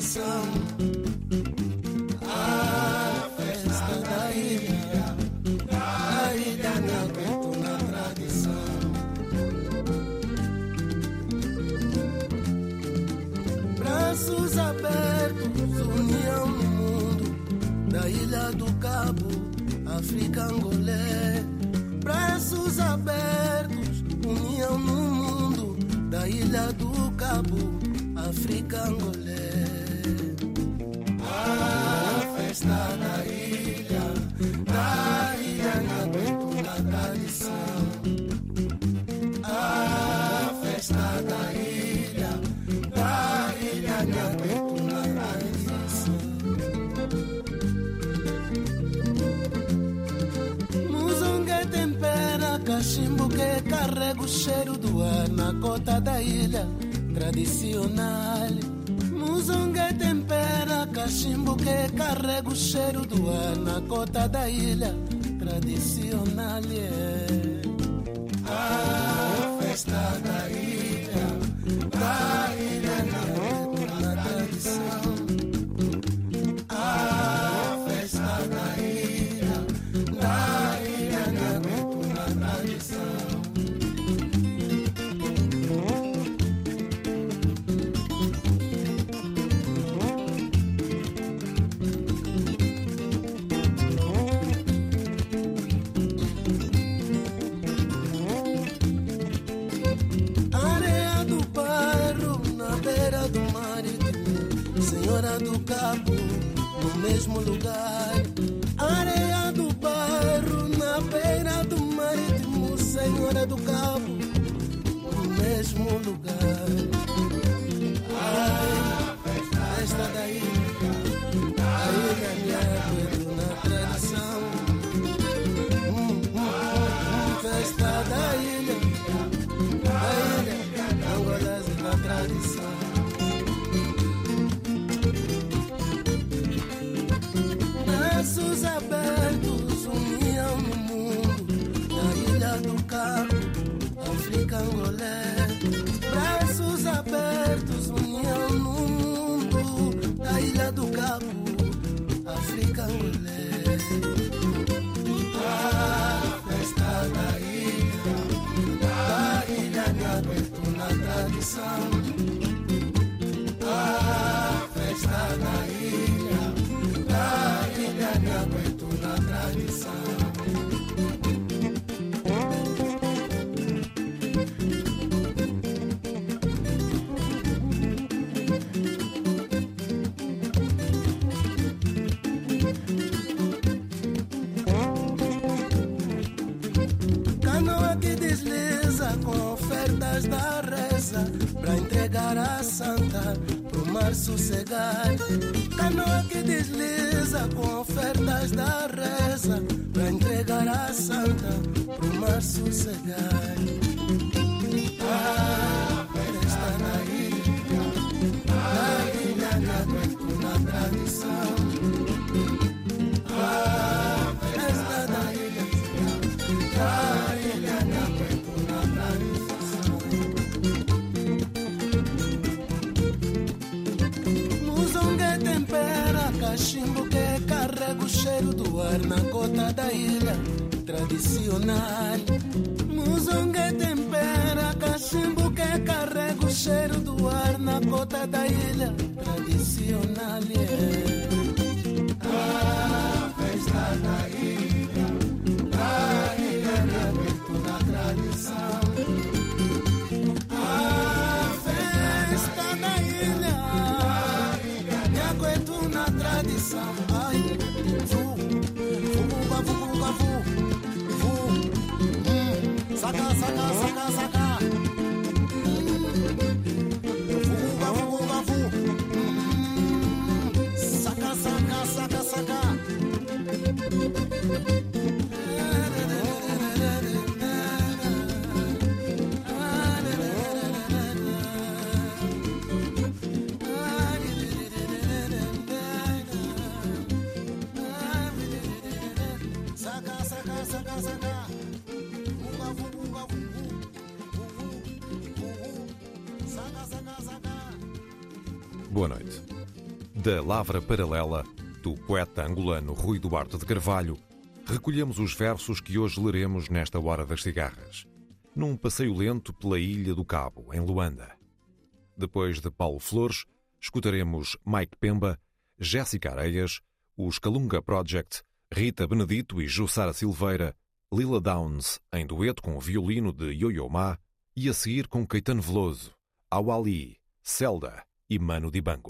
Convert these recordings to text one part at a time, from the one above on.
Na. A festa da ilha. A ilha me aguento na tradição. Braços abertos, união no mundo, da ilha do Cabo, África Angolé. Braços abertos, união no mundo, da ilha do Cabo, África Angolé. Cheiro do ar na cota da ilha tradicional. Muzongue tempera cachimbo que carrega o cheiro do ar na cota da ilha tradicional. Yeah. A festa da ilha, da ilha Cabo, no mesmo lugar. A festa da ilha, da ilha me aguento na tradição. Canoa que desliza com ofertas da reza Pra entregar a santa pro mar sossegar. Canoa que desliza com ofertas da reza Pra entregar a santa pro mar sossegar. Ah, festa na ilha Na ilha me aguento na tradição cachimbo que carrega o cheiro do ar na cota da ilha. tradicional. Muzonga tempera, cachimbo que carrega o cheiro do ar na cota da ilha tradicional. Yeah. Da Lavra Paralela, do poeta angolano Rui Duarte de Carvalho, recolhemos os versos que hoje leremos nesta Hora das Cigarras, num passeio lento pela Ilha do Cabo, em Luanda. Depois de Paulo Flores, escutaremos Mike Pemba, Jéssica Areias, os Calunga Project, Rita Benedito e Jussara Silveira, Lila Downs, em dueto com o violino de Yo-Yo Ma, e a seguir com Caetano Veloso, Awali, Zelda e Mano Dibango.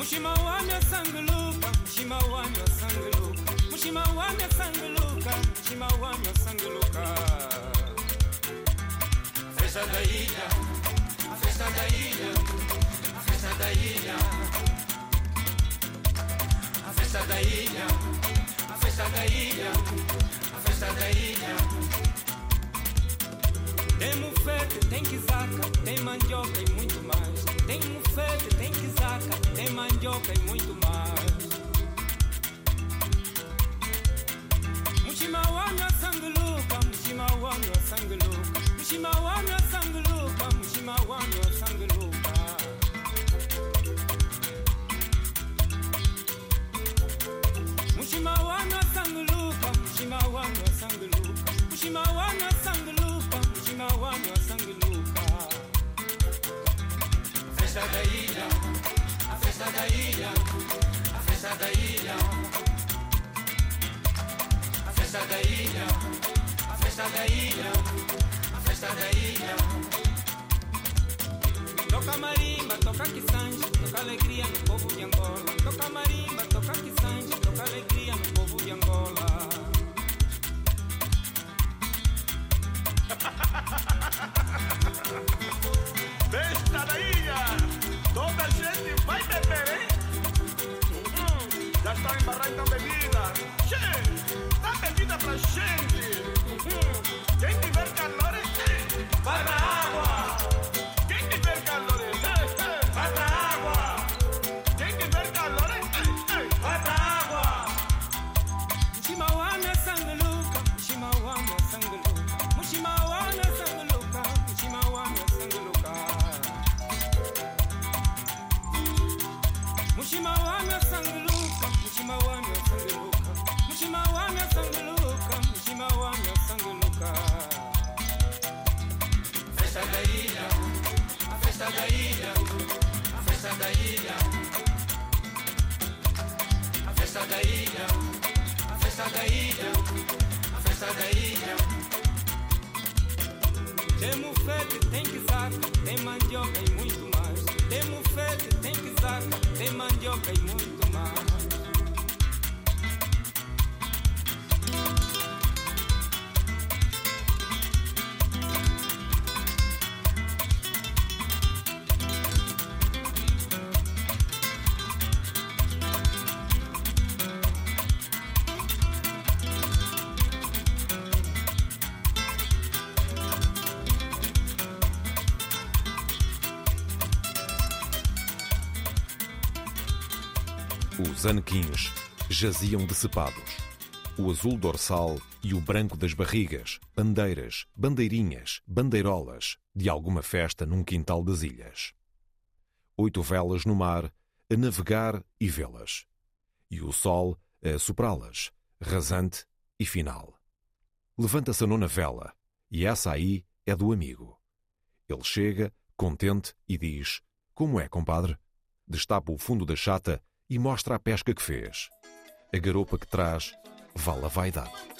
Mushima. A festa da ilha, festa da ilha, festa da ilha, a festa da ilha. A festa da ilha, a festa da ilha. Tem mufete, tem quizaca, tem mandioca e muito mais. Tem mufete, tem quizaca, tem mandioca e muito mais. Mushimawana festa da ilha, a festa da ilha, a festa da ilha. A festa da ilha, a festa da ilha, a festa da ilha. Toca marimba, toca quisange, toca alegria no povo de Angola. Toca marimba, toca quisange, toca alegria no povo de Angola. Festa vai beber, hein? Uhum. Já estão embarrando bebida. Che, dá bebida pra gente. Uhum. Quem tiver calor, vai pra água. Os anequins jaziam decepados. O azul dorsal e o branco das barrigas, bandeiras, bandeirinhas, bandeirolas de alguma festa num quintal das ilhas. Oito velas no mar, a navegar e vê-las. E o sol a soprá-las, rasante e final. Levanta-se a nona vela, e essa aí é do amigo. Ele chega, contente, e diz: Como é, compadre? Destapa o fundo da chata e mostra a pesca que fez. A garopa que traz vale a vaidade.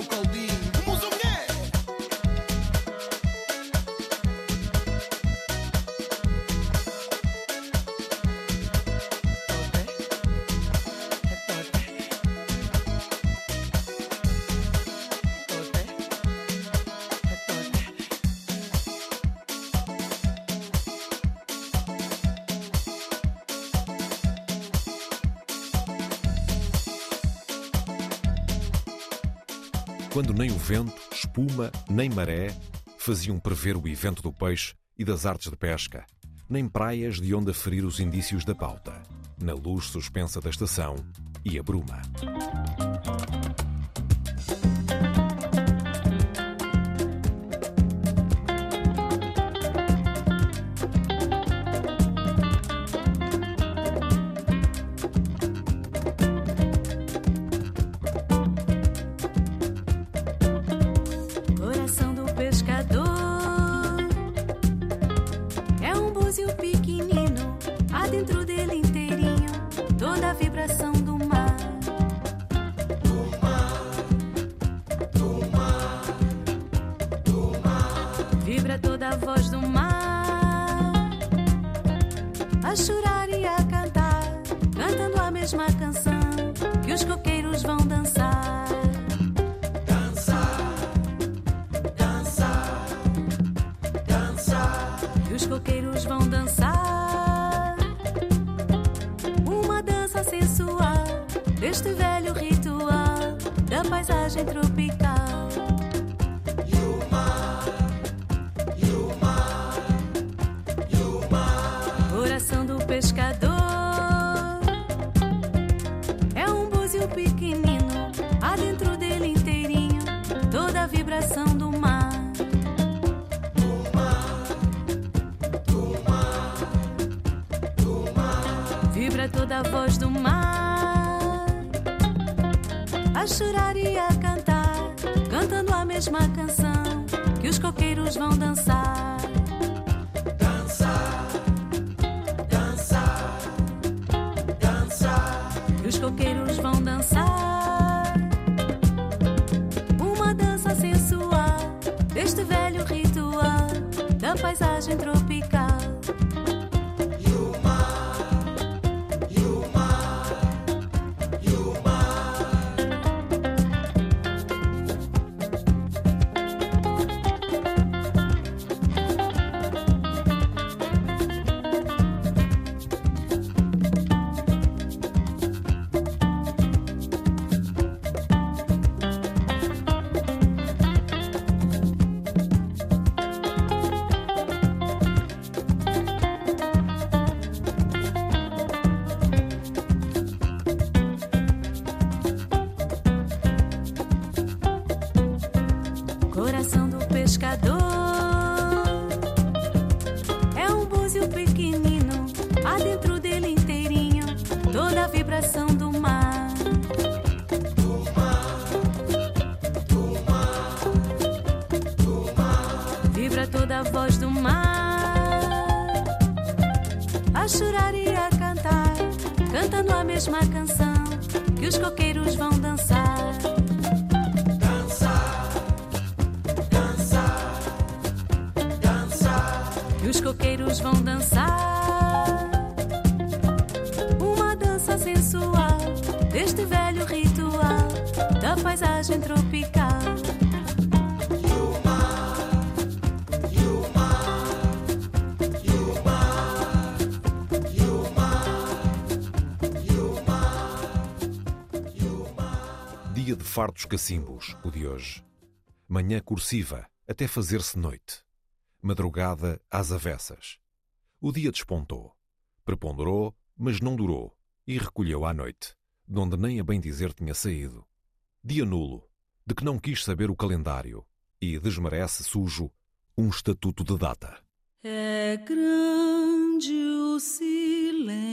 o calor. Quando nem o vento, espuma, nem maré faziam prever o evento do peixe e das artes de pesca, nem praias de onde aferir os indícios da pauta, na luz suspensa da estação e a bruma. Os coqueiros vão dançar. Uma dança sensual deste velho ritual da paisagem tropical. Coqueiros vão dançar cantando cacimbos, o de hoje. Manhã cursiva, até fazer-se noite. Madrugada às avessas. O dia despontou. Preponderou, mas não durou, e recolheu à noite, de onde nem a bem dizer tinha saído. Dia nulo, de que não quis saber o calendário, e desmerece sujo um estatuto de data. É grande o silêncio.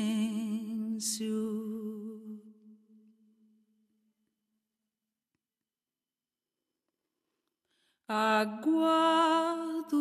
Aguardo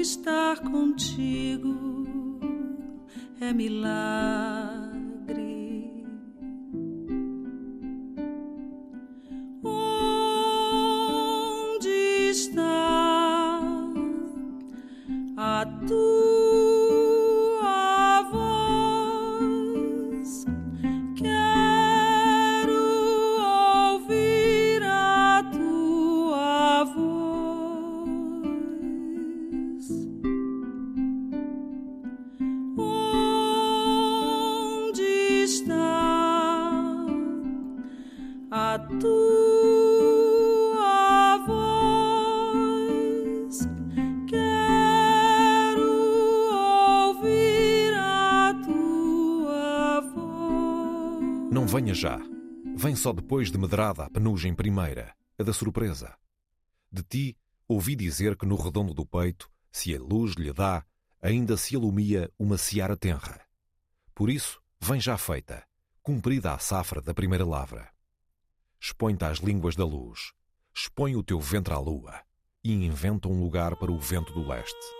estar contigo é milagre. Depois de medrada a penugem primeira, a da surpresa. De ti ouvi dizer que no redondo do peito, se a luz lhe dá, ainda se alumia uma seara tenra. Por isso, vem já feita, cumprida a safra da primeira lavra. Expõe-te às línguas da luz, expõe o teu ventre à lua e inventa um lugar para o vento do leste.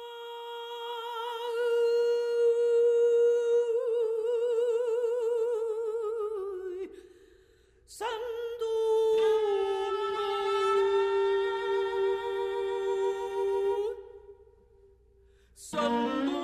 Some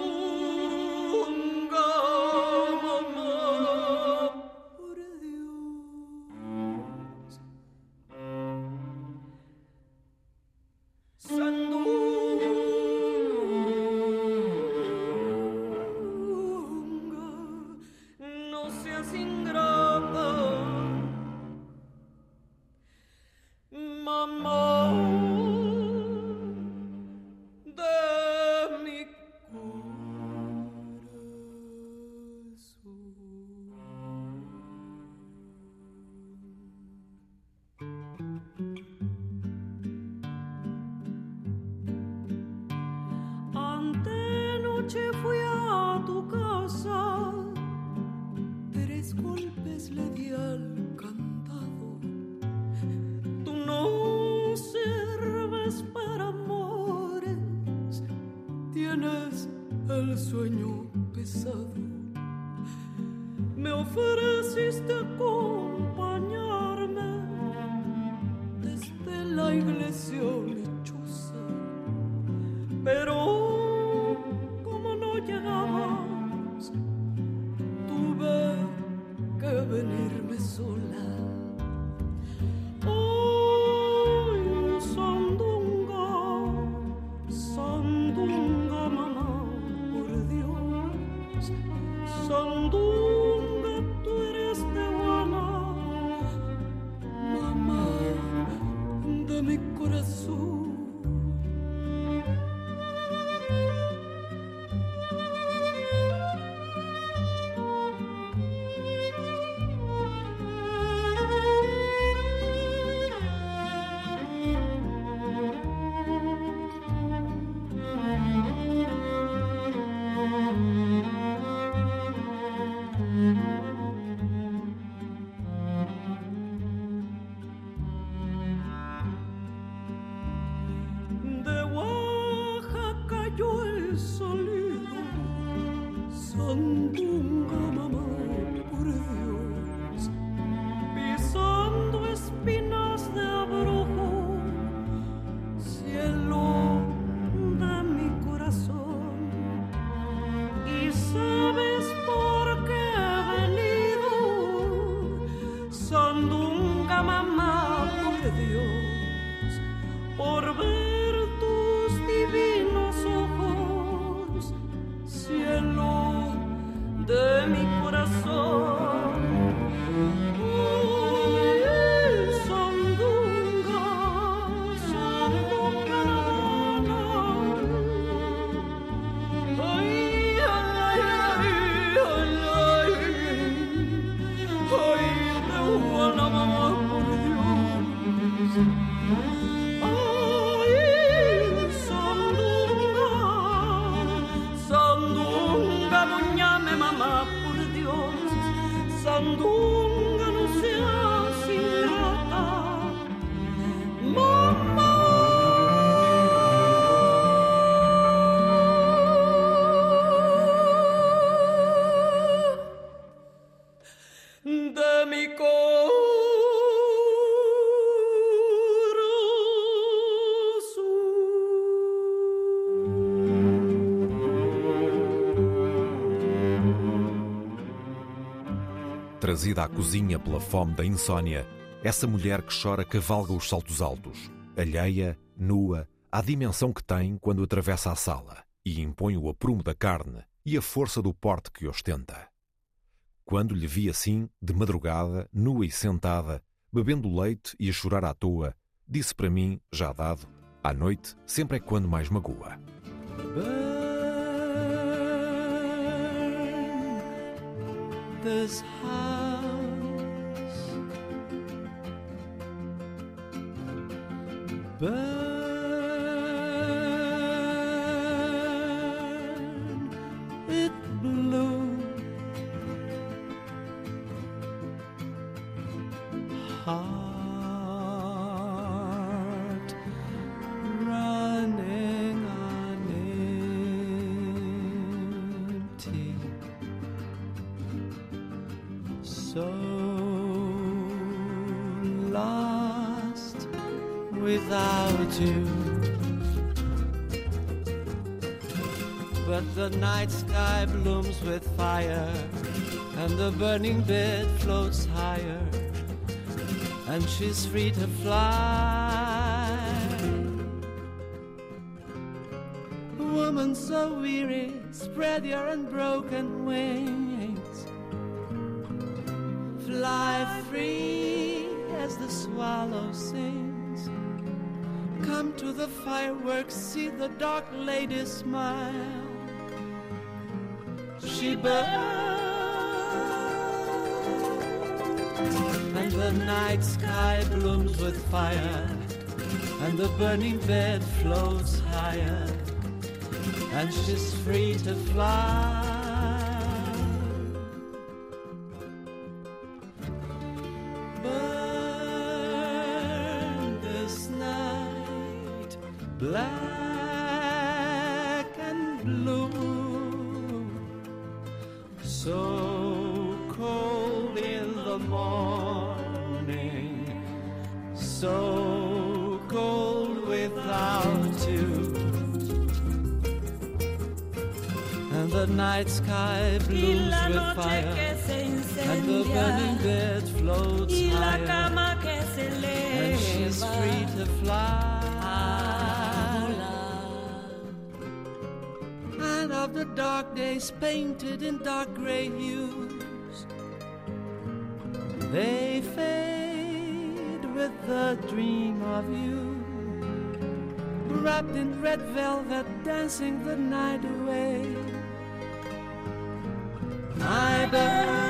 sandu one more. Trazida à cozinha pela fome da insônia, essa mulher que chora cavalga os saltos altos, alheia, nua, à dimensão que tem quando atravessa a sala e impõe o aprumo da carne e a força do porte que ostenta. Quando lhe vi assim, de madrugada, nua e sentada, bebendo leite e a chorar à toa, disse para mim, já dado, à noite sempre é quando mais magoa. this house. Burn it blue. Heart running on empty. So without you. But the night sky blooms with fire, and the burning bed floats higher, and she's free to fly. Woman so weary, spread your unbroken wings. Fly free as the swallow sings. The fireworks, see the dark lady smile. She burns, and the night sky blooms with fire, and the burning bed floats higher, and she's free to fly. The night sky blooms with fire. and the burning bed floats higher, cama que se and she's eleva free to fly. And of the dark days painted in dark gray hues, they fade with the dream of you. Wrapped in red velvet, dancing the night away my bird.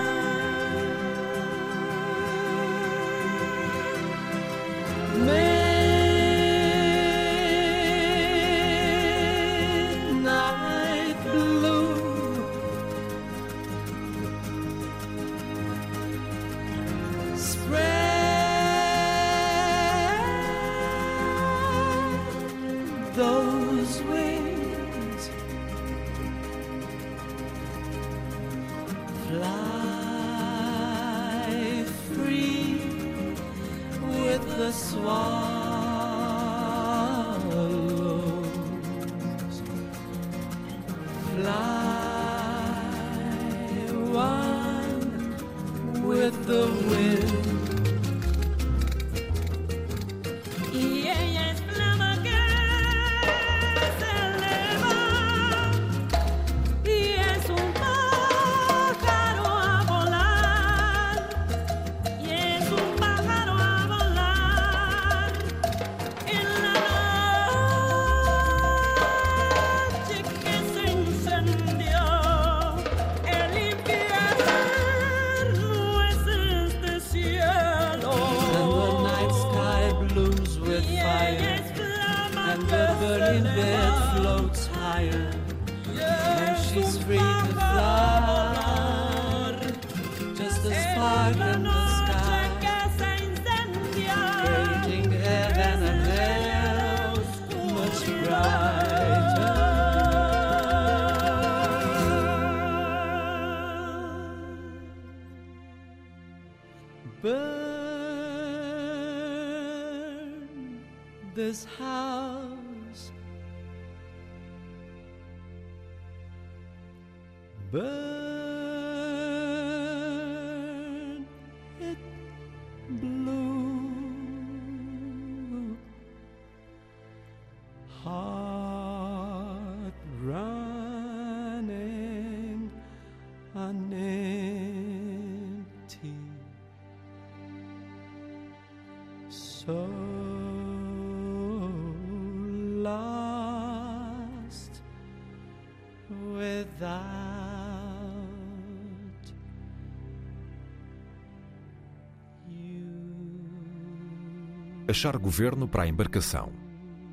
Achar governo para a embarcação.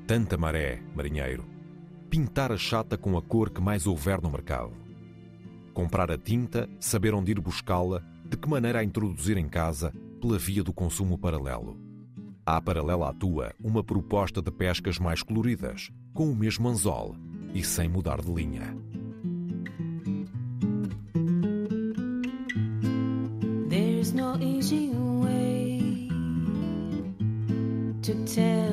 Tanta maré, marinheiro. Pintar a chata com a cor que mais houver no mercado. Comprar a tinta, saber onde ir buscá-la, de que maneira a introduzir em casa, pela via do consumo paralelo. Há paralela à tua uma proposta de pescas mais coloridas, com o mesmo anzol e sem mudar de linha. To tell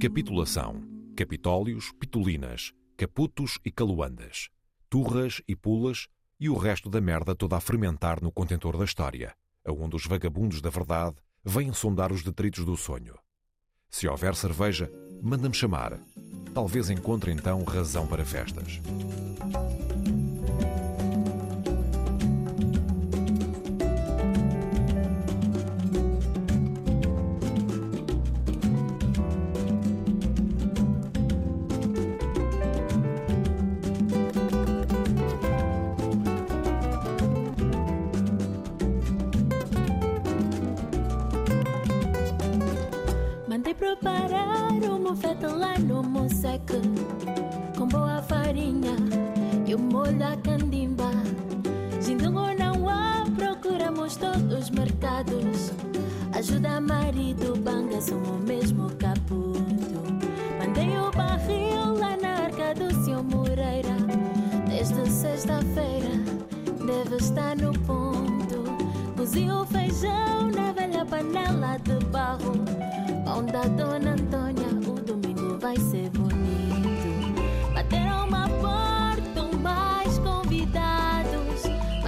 Capitulação, Capitólios, Pitulinas, Caputos e Caluandas, Turras e Pulas e o resto da merda toda a fermentar no contentor da história, aonde os vagabundos da verdade vêm sondar os detritos do sonho. Se houver cerveja, manda-me chamar. Talvez encontre então razão para festas.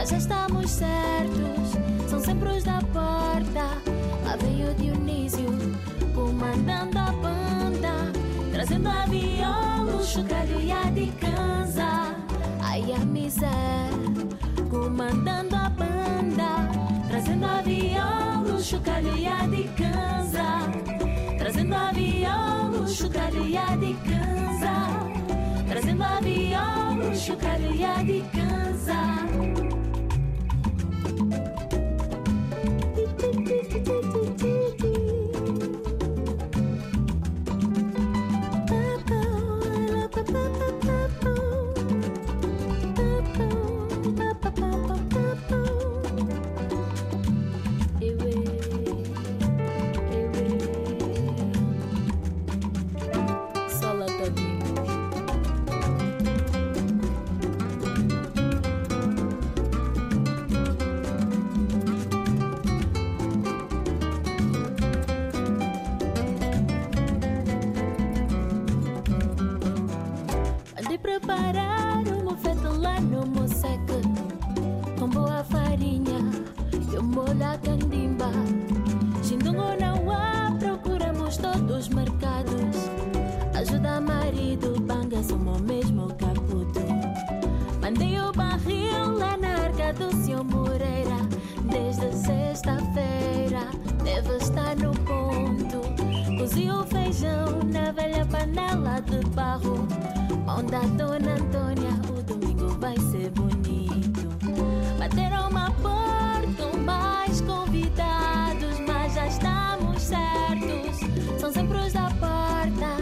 mas já estamos certos. São sempre os da porta. Lá vem o Dionísio, comandando a banda, trazendo a viola, o chocalho e a de cansa. Ai, a miséria, comandando a banda, trazendo a viola, o chocalho e a de cansa. Trazendo a viola, o chocalho e a de cansa. Trazendo a viola, o chocalho e a de cansa. Feijão na velha panela de barro. Mão da Dona Antônia, o domingo vai ser bonito. Bateram uma porta, mais convidados, mas já estamos certos. São sempre os da porta.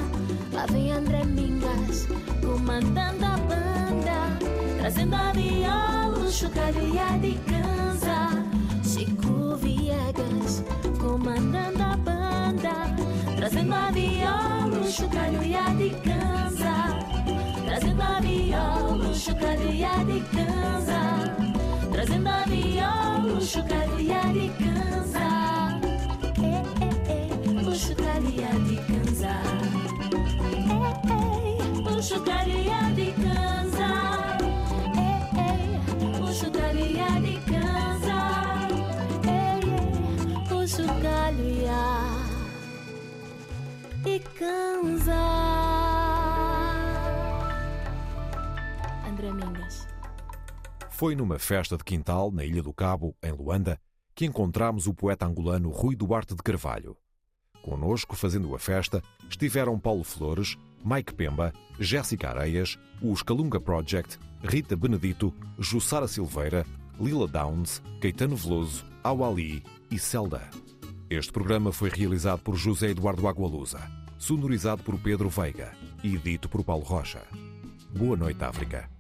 Lá vem André Mingas, comandando a banda. Trazendo a viola, chocalho e a de cansa. Chico Viegas, comandando a. Trazendo a viola, chocalho e a de cansa. Trazendo a viola, chocalho e a de cansa. Trazendo a viola, chocalho e a de cansa. Eh, eh, o chocalho e a de cansa. Eh, o chocalho e a de cansa. De cansa. André Mingas. Foi numa festa de quintal, na Ilha do Cabo, em Luanda, que encontramos o poeta angolano Rui Duarte de Carvalho. Conosco, fazendo a festa, estiveram Paulo Flores, Mike Pemba, Jéssica Areias, os Calunga Project, Rita Benedito, Jussara Silveira, Lila Downs, Caetano Veloso, Awali e Zelda. Este programa foi realizado por José Eduardo Agualusa, sonorizado por Pedro Veiga e dito por Paulo Rocha. Boa noite, África.